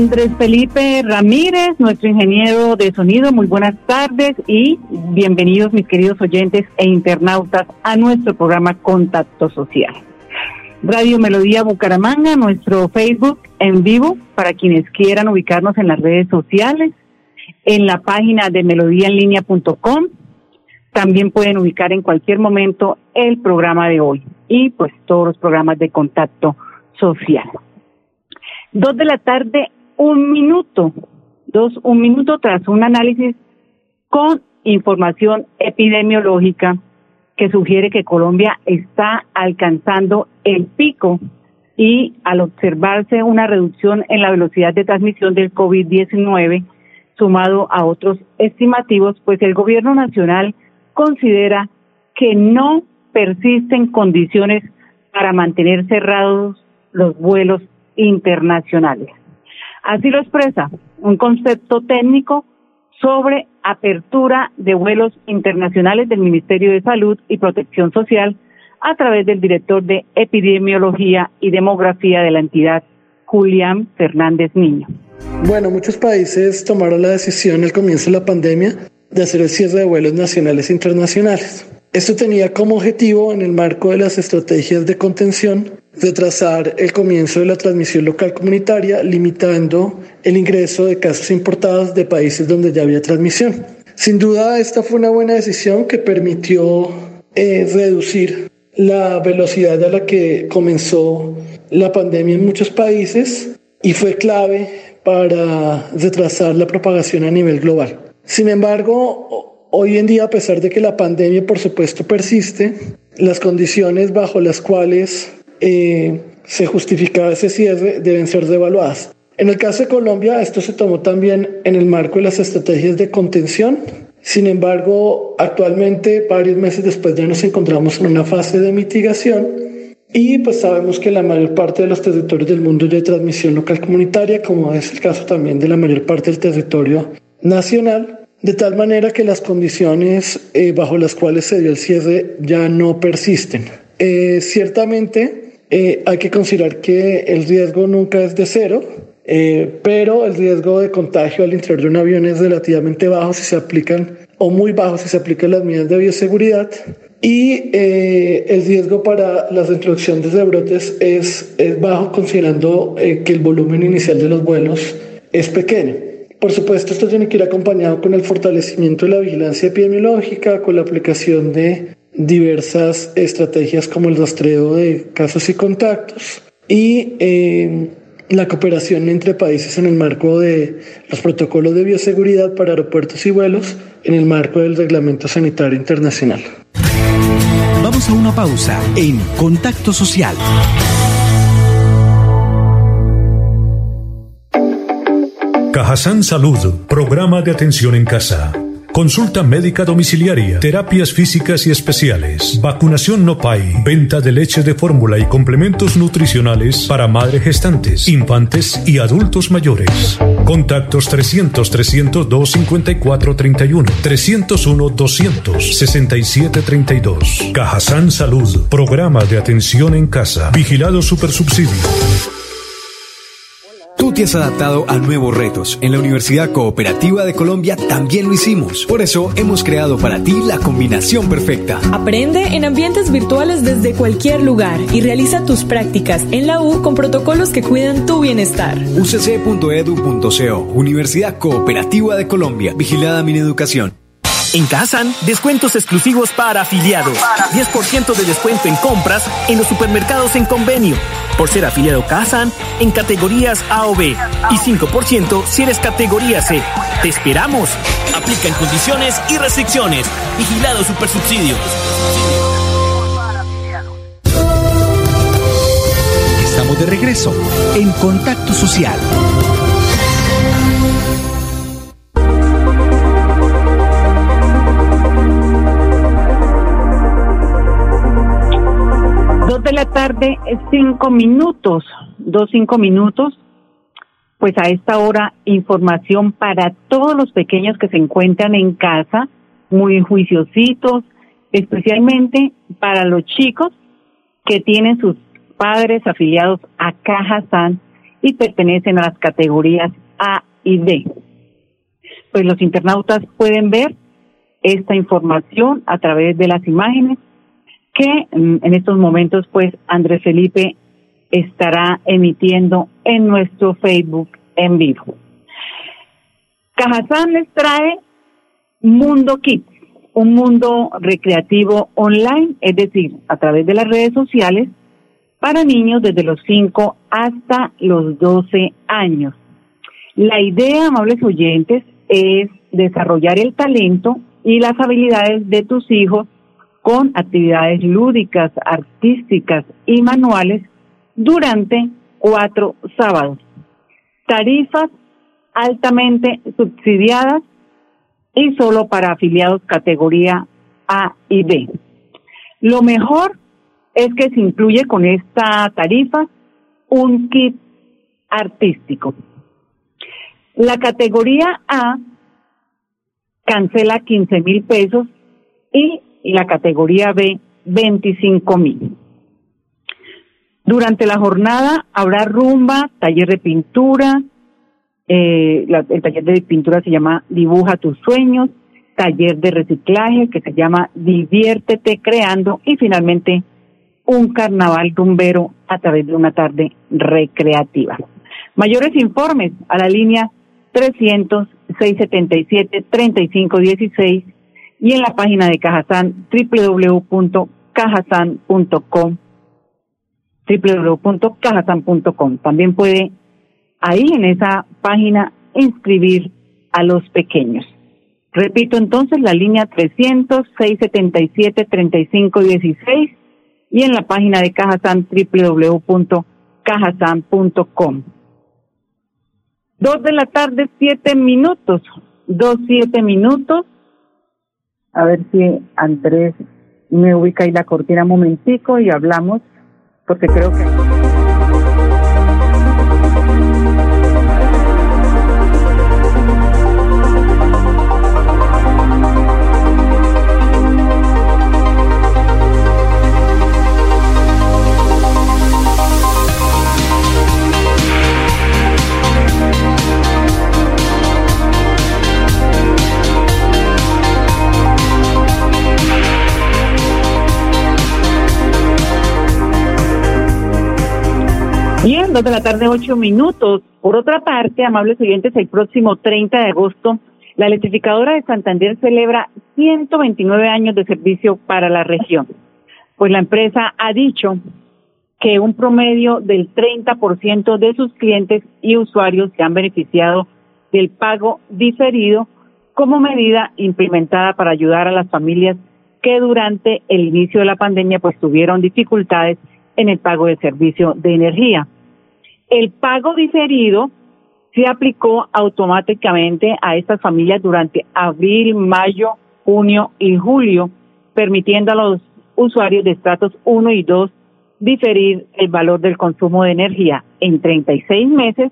Andrés Felipe Ramírez, nuestro ingeniero de sonido. Muy buenas tardes y bienvenidos mis queridos oyentes e internautas a nuestro programa Contacto Social. Radio Melodía Bucaramanga, nuestro Facebook en vivo para quienes quieran ubicarnos en las redes sociales, en la página de melodíaenlínea.com. También pueden ubicar en cualquier momento el programa de hoy y pues todos los programas de contacto social. Dos de la tarde un minuto, dos, un minuto tras un análisis con información epidemiológica que sugiere que Colombia está alcanzando el pico y al observarse una reducción en la velocidad de transmisión del COVID-19 sumado a otros estimativos, pues el gobierno nacional considera que no persisten condiciones para mantener cerrados los vuelos internacionales. Así lo expresa un concepto técnico sobre apertura de vuelos internacionales del Ministerio de Salud y Protección Social a través del director de Epidemiología y Demografía de la entidad, Julián Fernández Niño. Bueno, muchos países tomaron la decisión al comienzo de la pandemia de hacer el cierre de vuelos nacionales e internacionales. Esto tenía como objetivo, en el marco de las estrategias de contención, retrasar el comienzo de la transmisión local comunitaria, limitando el ingreso de casos importados de países donde ya había transmisión. Sin duda, esta fue una buena decisión que permitió eh, reducir la velocidad a la que comenzó la pandemia en muchos países y fue clave para retrasar la propagación a nivel global. Sin embargo, Hoy en día, a pesar de que la pandemia, por supuesto, persiste, las condiciones bajo las cuales eh, se justificaba ese cierre deben ser devaluadas. En el caso de Colombia, esto se tomó también en el marco de las estrategias de contención. Sin embargo, actualmente, varios meses después, ya nos encontramos en una fase de mitigación y pues sabemos que la mayor parte de los territorios del mundo de transmisión local comunitaria, como es el caso también de la mayor parte del territorio nacional, de tal manera que las condiciones eh, bajo las cuales se dio el cierre ya no persisten. Eh, ciertamente eh, hay que considerar que el riesgo nunca es de cero, pero el riesgo de contagio al interior de un avión es relativamente bajo si se aplican, o muy bajo si se aplican las medidas de bioseguridad, y el riesgo para las introducciones de brotes es, es bajo considerando que el volumen inicial de los vuelos es pequeño. Por supuesto, esto tiene que ir acompañado con el fortalecimiento de la vigilancia epidemiológica, con la aplicación de diversas estrategias como el rastreo de casos y contactos y eh, la cooperación entre países en el marco de los protocolos de bioseguridad para aeropuertos y vuelos en el marco del Reglamento Sanitario Internacional. Vamos a una pausa en Contacto Social. Cajazán Salud, programa de atención en casa. Consulta médica domiciliaria, terapias físicas y especiales, vacunación no PAI, venta de leche de fórmula y complementos nutricionales para madres gestantes, infantes y adultos mayores. Contactos 300 302 54 31 301 200 67 32. Cajazán Salud, programa de atención en casa, vigilado supersubsidio. Tú te has adaptado a nuevos retos. En la Universidad Cooperativa de Colombia también lo hicimos. Por eso hemos creado para ti la combinación perfecta. Aprende en ambientes virtuales desde cualquier lugar y realiza tus prácticas en la U con protocolos que cuidan tu bienestar. ucc.edu.co Universidad Cooperativa de Colombia. Vigilada mi educación. En Kazan, descuentos exclusivos para afiliados. 10% de descuento en compras en los supermercados en convenio por ser afiliado Kazan en categorías A o B y 5% si eres categoría C. ¡Te esperamos! Aplica en condiciones y restricciones. Vigilado Supersubsidio. Estamos de regreso en Contacto Social. La tarde, cinco minutos, dos cinco minutos. Pues a esta hora, información para todos los pequeños que se encuentran en casa, muy juiciositos, especialmente para los chicos que tienen sus padres afiliados a Caja San y pertenecen a las categorías A y B. Pues los internautas pueden ver esta información a través de las imágenes que en estos momentos pues Andrés Felipe estará emitiendo en nuestro Facebook en vivo. Cajazán les trae Mundo Kids, un mundo recreativo online, es decir, a través de las redes sociales, para niños desde los 5 hasta los 12 años. La idea, amables oyentes, es desarrollar el talento y las habilidades de tus hijos con actividades lúdicas, artísticas y manuales durante cuatro sábados. Tarifas altamente subsidiadas y solo para afiliados categoría A y B. Lo mejor es que se incluye con esta tarifa un kit artístico. La categoría A cancela 15 mil pesos y la categoría B 25 mil. Durante la jornada habrá rumba, taller de pintura, eh, el taller de pintura se llama Dibuja tus sueños, taller de reciclaje que se llama Diviértete creando y finalmente un carnaval rumbero a través de una tarde recreativa. Mayores informes a la línea 300 677 3516 y en la página de Cajazán www.cajazán.com www.cajazán.com. También puede ahí en esa página inscribir a los pequeños. Repito entonces la línea 300 677 3516 y en la página de Cajazán www.cajazán.com. Dos de la tarde, siete minutos. Dos, siete minutos. A ver si Andrés me ubica ahí la cortina un momentico y hablamos, porque creo que... De la tarde, ocho minutos. Por otra parte, amables oyentes, el próximo 30 de agosto, la electrificadora de Santander celebra 129 años de servicio para la región. Pues la empresa ha dicho que un promedio del 30% de sus clientes y usuarios se han beneficiado del pago diferido como medida implementada para ayudar a las familias que durante el inicio de la pandemia pues tuvieron dificultades en el pago de servicio de energía. El pago diferido se aplicó automáticamente a estas familias durante abril, mayo, junio y julio, permitiendo a los usuarios de estratos 1 y 2 diferir el valor del consumo de energía en 36 meses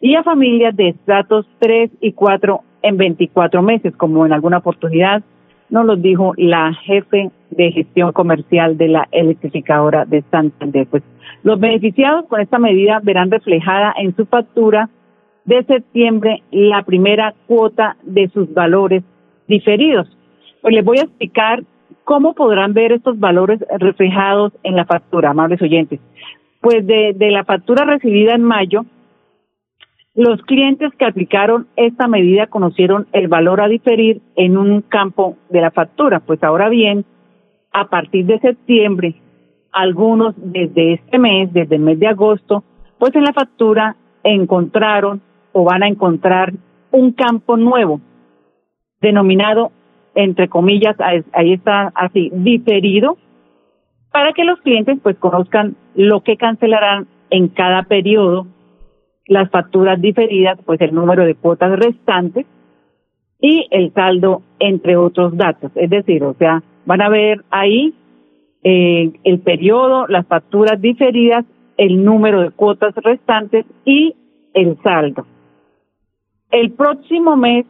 y a familias de estratos 3 y 4 en 24 meses, como en alguna oportunidad nos lo dijo la jefe de gestión comercial de la electrificadora de Santander. Pues los beneficiados con esta medida verán reflejada en su factura de septiembre la primera cuota de sus valores diferidos. Pues les voy a explicar cómo podrán ver estos valores reflejados en la factura, amables oyentes. Pues de, de la factura recibida en mayo, los clientes que aplicaron esta medida conocieron el valor a diferir en un campo de la factura. Pues ahora bien, a partir de septiembre algunos desde este mes, desde el mes de agosto, pues en la factura encontraron o van a encontrar un campo nuevo, denominado, entre comillas, ahí está así, diferido, para que los clientes pues conozcan lo que cancelarán en cada periodo, las facturas diferidas, pues el número de cuotas restantes y el saldo, entre otros datos. Es decir, o sea, van a ver ahí eh, el periodo, las facturas diferidas, el número de cuotas restantes y el saldo. El próximo mes,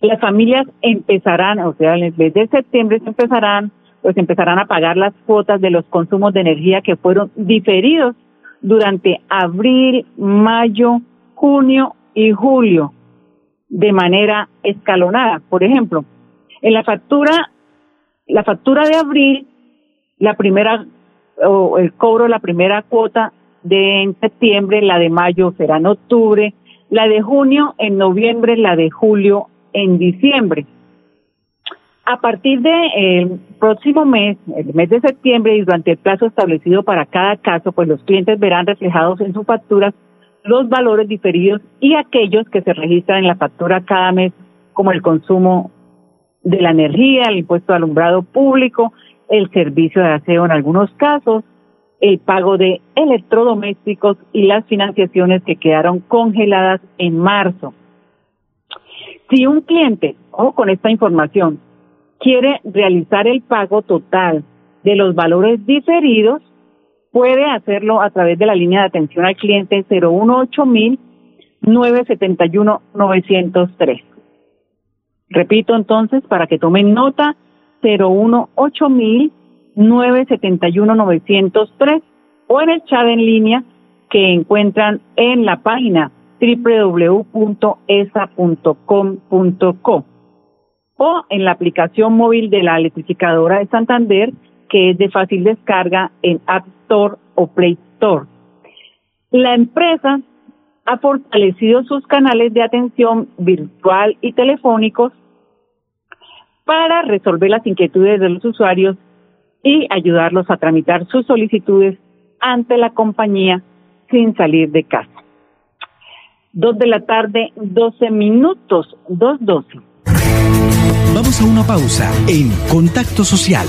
las familias empezarán, o sea, en el mes de septiembre se empezarán, pues empezarán a pagar las cuotas de los consumos de energía que fueron diferidos durante abril, mayo, junio y julio de manera escalonada. Por ejemplo, en la factura, la factura de abril, la primera o el cobro, la primera cuota de en septiembre, la de mayo será en octubre, la de junio en noviembre, la de julio en diciembre. A partir del próximo mes, el mes de septiembre y durante el plazo establecido para cada caso, pues los clientes verán reflejados en sus facturas los valores diferidos y aquellos que se registran en la factura cada mes, como el consumo de la energía, el impuesto de alumbrado público, el servicio de aseo en algunos casos, el pago de electrodomésticos y las financiaciones que quedaron congeladas en marzo. Si un cliente, o con esta información, quiere realizar el pago total de los valores diferidos, puede hacerlo a través de la línea de atención al cliente 018 971 903. Repito entonces para que tomen nota 018 971 903 o en el chat en línea que encuentran en la página www.esa.com.co o en la aplicación móvil de la electrificadora de Santander que es de fácil descarga en App Store o Play Store. La empresa ha fortalecido sus canales de atención virtual y telefónicos para resolver las inquietudes de los usuarios y ayudarlos a tramitar sus solicitudes ante la compañía sin salir de casa. Dos de la tarde, doce minutos, dos doce. Vamos a una pausa en Contacto Social.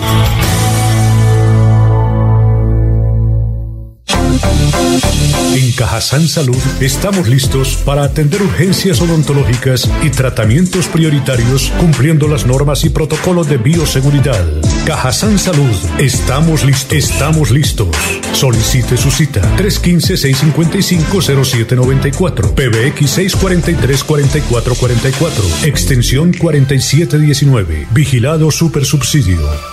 En Cajazán Salud estamos listos para atender urgencias odontológicas y tratamientos prioritarios cumpliendo las normas y protocolos de bioseguridad. Cajazán Salud, estamos listos. Estamos listos. Solicite su cita 315-655-0794, PBX 643-4444, extensión 4719, vigilado supersubsidio.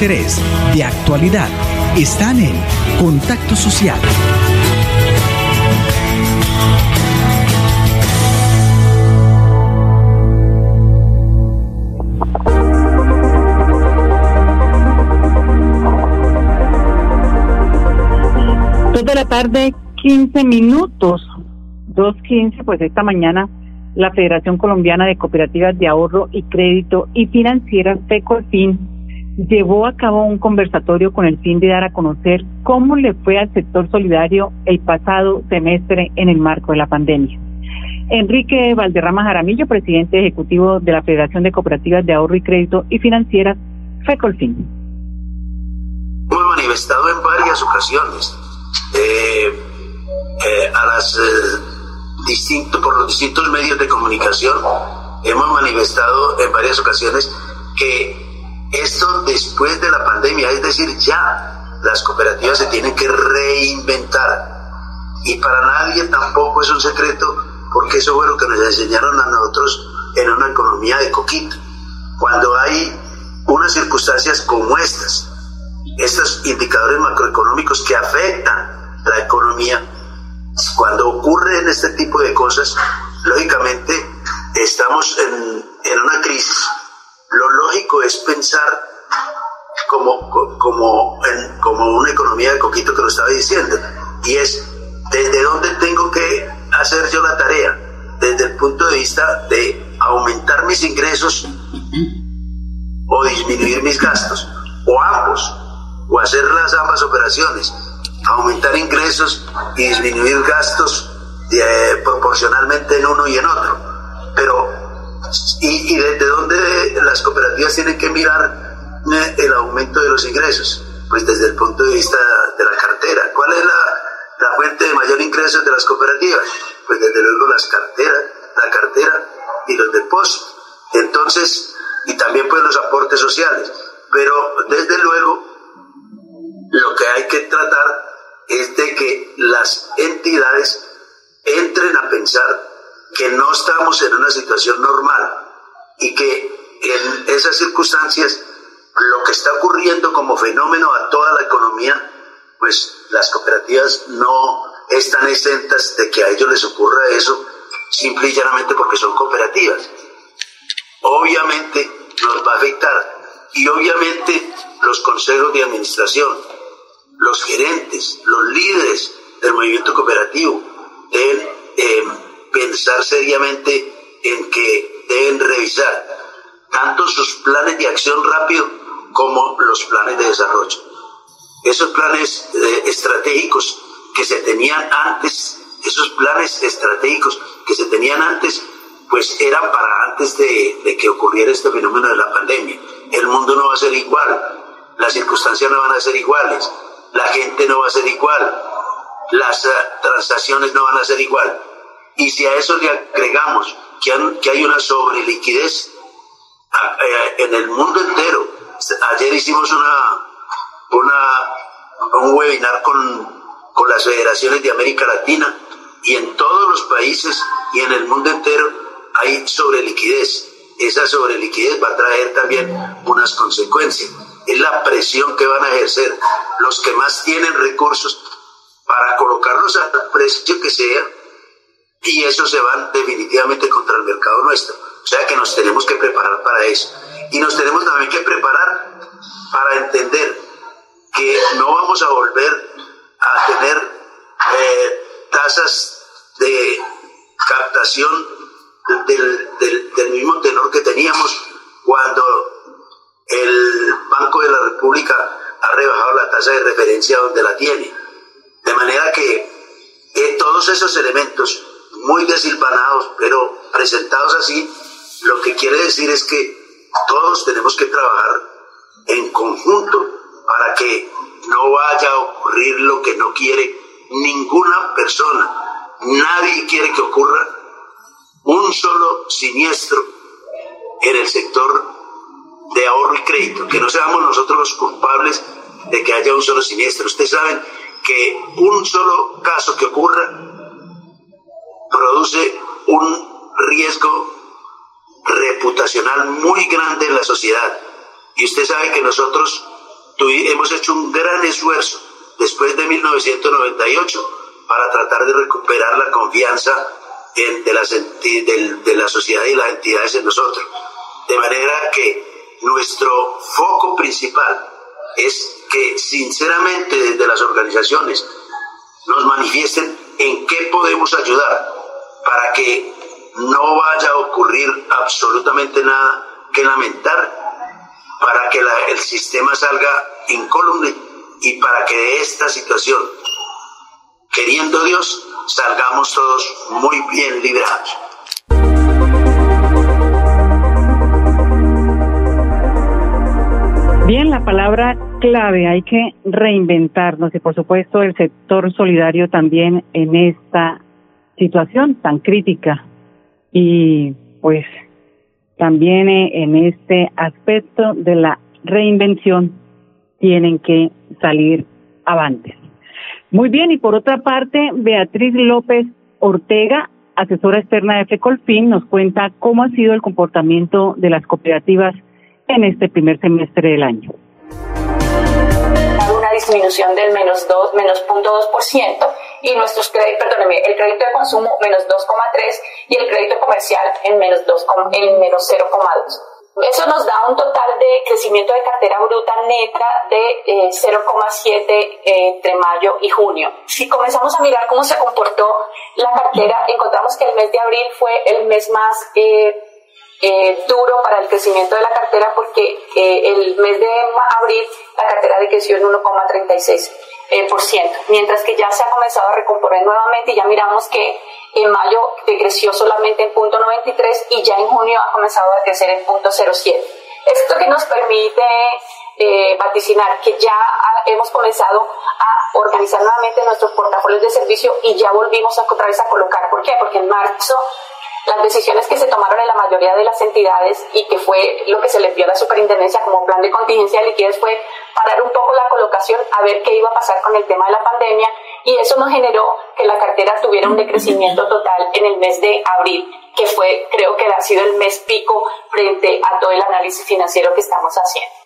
de actualidad, están en Contacto Social. Dos de la tarde, 15 minutos. 2.15, pues esta mañana la Federación Colombiana de Cooperativas de Ahorro y Crédito y Financieras, FECOFIN, llevó a cabo un conversatorio con el fin de dar a conocer cómo le fue al sector solidario el pasado semestre en el marco de la pandemia. Enrique Valderrama Jaramillo, presidente ejecutivo de la Federación de Cooperativas de Ahorro y Crédito y Financieras, FECOLFIN. Hemos manifestado en varias ocasiones eh, eh, a las eh, distintos, por los distintos medios de comunicación, hemos manifestado en varias ocasiones que esto después de la pandemia, es decir, ya las cooperativas se tienen que reinventar. Y para nadie tampoco es un secreto porque eso fue lo que nos enseñaron a nosotros en una economía de coquito. Cuando hay unas circunstancias como estas, estos indicadores macroeconómicos que afectan la economía, cuando ocurren este tipo de cosas, lógicamente estamos en, en una crisis. Lo lógico es pensar como, como, como una economía de coquito que lo estaba diciendo, y es desde dónde tengo que hacer yo la tarea desde el punto de vista de aumentar mis ingresos o disminuir mis gastos, o ambos, o hacer las ambas operaciones, aumentar ingresos y disminuir gastos eh, proporcionalmente en uno y en otro. Pero, y, desde dónde las cooperativas tienen que mirar eh, el aumento de los ingresos? Pues desde el punto de vista de la cartera. ¿Cuál es la, la fuente de mayor ingreso de las cooperativas? Pues desde luego las carteras, la cartera y los depósitos. Entonces, y también pues los aportes sociales. Pero desde luego, lo que hay que tratar es de que las entidades entren a pensar que no estamos en una situación normal y que en esas circunstancias lo que está ocurriendo como fenómeno a toda la economía pues las cooperativas no están exentas de que a ellos les ocurra eso, simple y llanamente porque son cooperativas. Obviamente nos va a afectar y obviamente los consejos de administración, los gerentes, los líderes del movimiento cooperativo deben pensar seriamente en que deben revisar tanto sus planes de acción rápido como los planes de desarrollo esos planes eh, estratégicos que se tenían antes, esos planes estratégicos que se tenían antes, pues eran para antes de, que ocurriera este fenómeno de la pandemia. El mundo no va a ser igual, las circunstancias no van a ser iguales, la gente no va a ser igual, las uh, transacciones no van a ser igual. Y si a eso le agregamos que, que hay una sobreliquidez uh, en el mundo entero, ayer hicimos una, una, un webinar con, con las federaciones de América Latina y en todos los países y en el mundo entero hay sobreliquidez. Esa sobreliquidez va a traer también unas consecuencias. Es la presión que van a ejercer los que más tienen recursos para colocarlos al precio que sea y eso se van definitivamente contra el mercado nuestro. O sea que nos tenemos que preparar para eso. Y nos tenemos también que preparar para entender que no vamos a volver a tener eh, tasas de captación del, del, mismo tenor que teníamos cuando el Banco de la República ha rebajado la tasa de referencia donde la tiene. De manera que todos esos elementos muy desilvanados, pero presentados así, lo que quiere decir es que todos tenemos que trabajar en conjunto para que no vaya a ocurrir lo que no quiere ninguna persona. Nadie quiere que ocurra un solo siniestro en el sector de ahorro y crédito, que no seamos nosotros los culpables de que haya un solo siniestro. Ustedes saben que un solo caso que ocurra produce un riesgo reputacional muy grande en la sociedad. Y usted sabe que nosotros hemos hecho un gran esfuerzo después de 1998 para tratar de recuperar la confianza de, las de, la sociedad y las entidades en nosotros. De manera que nuestro foco principal es que sinceramente desde las organizaciones nos manifiesten en qué podemos ayudar para que no vaya a ocurrir absolutamente nada que lamentar, para que el sistema salga incólume y para que de esta situación, queriendo Dios, salgamos todos muy bien librados. Bien, la palabra clave, hay que reinventarnos y por supuesto el sector solidario también en esta situación tan crítica y pues también eh, en este aspecto de la reinvención tienen que salir avantes. Muy bien, y por otra parte, Beatriz López Ortega, asesora externa de FECOLFIN, nos cuenta cómo ha sido el comportamiento de las cooperativas en este primer semestre del año. Disminución del menos 2, menos 0.2% y nuestros créditos, perdóneme, el crédito de consumo menos 2,3 y el crédito comercial en menos 2, en menos 0,2. Eso nos da un total de crecimiento de cartera bruta neta de 0,7 eh, entre mayo y junio. Si comenzamos a mirar cómo se comportó la cartera, encontramos que el mes de abril fue el mes más eh, eh, duro para el crecimiento de la cartera porque eh, el mes de abril la cartera decreció en 1,36%, eh, mientras que ya se ha comenzado a recomponer nuevamente y ya miramos que en mayo decreció solamente en 0.93 y ya en junio ha comenzado a crecer en 0.07. Esto que nos permite eh, vaticinar que ya hemos comenzado a organizar nuevamente nuestros portafolios de servicio y ya volvimos a, otra vez a colocar. ¿Por qué? Porque en marzo las decisiones que se tomaron en la mayoría de las entidades y que fue lo que se le envió a la superintendencia como plan de contingencia de liquidez fue parar un poco la colocación a ver qué iba a pasar con el tema de la pandemia y eso nos generó que la cartera tuviera un decrecimiento total en el mes de abril, que fue creo que ha sido el mes pico frente a todo el análisis financiero que estamos haciendo.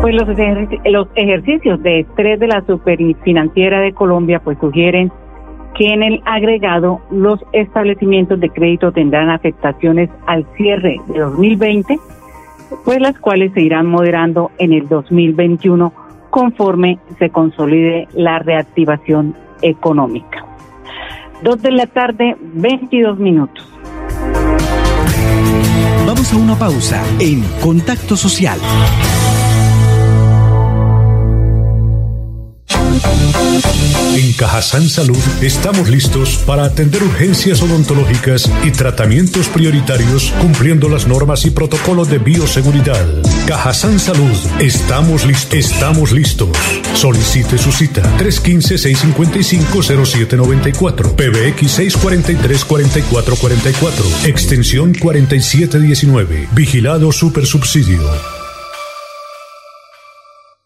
Pues los ejercicios de estrés de la superfinanciera de Colombia pues sugieren que en el agregado los establecimientos de crédito tendrán afectaciones al cierre de 2020, pues las cuales se irán moderando en el 2021 conforme se consolide la reactivación económica. Dos de la tarde, 22 minutos. Vamos a una pausa en Contacto Social. En Cajazán Salud estamos listos para atender urgencias odontológicas y tratamientos prioritarios cumpliendo las normas y protocolos de bioseguridad. Cajazán Salud, estamos listos. Estamos listos. Solicite su cita 315-655-0794, PBX 643-4444, extensión 4719, vigilado supersubsidio.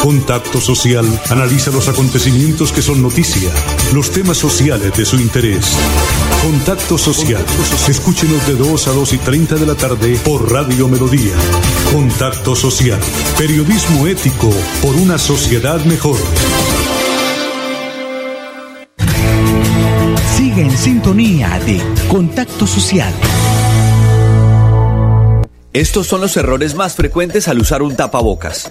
Contacto Social analiza los acontecimientos que son noticia, los temas sociales de su interés. Contacto Social. Escúchenos de 2 a 2 y 30 de la tarde por Radio Melodía. Contacto Social. Periodismo ético por una sociedad mejor. Sigue en sintonía de Contacto Social. Estos son los errores más frecuentes al usar un tapabocas.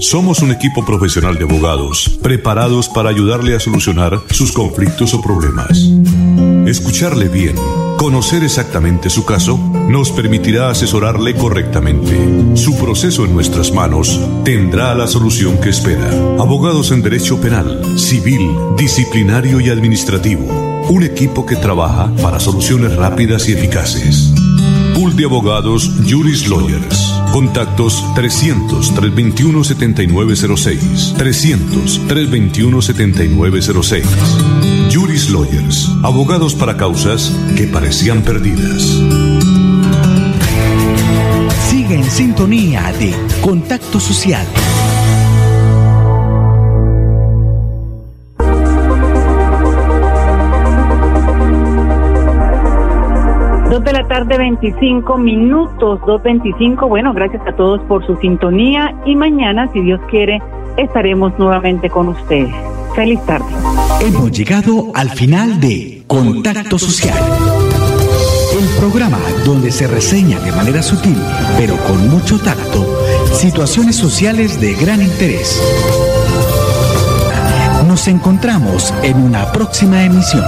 Somos un equipo profesional de abogados preparados para ayudarle a solucionar sus conflictos o problemas. Escucharle bien, conocer exactamente su caso, nos permitirá asesorarle correctamente. Su proceso en nuestras manos tendrá la solución que espera. Abogados en Derecho Penal, Civil, Disciplinario y Administrativo Un equipo que trabaja para soluciones rápidas y eficaces. Pool de abogados Juris Lawyers. Contactos 300-321-7906. 300-321-7906. Juris Lawyers. Abogados para causas que parecían perdidas. Sigue en sintonía de Contacto Social. Dos de la tarde, 25 minutos, 2.25. Bueno, gracias a todos por su sintonía y mañana, si Dios quiere, estaremos nuevamente con ustedes. Feliz tarde. Hemos llegado al final de Contacto Social. El programa donde se reseña de manera sutil, pero con mucho tacto, situaciones sociales de gran interés. Nos encontramos en una próxima emisión.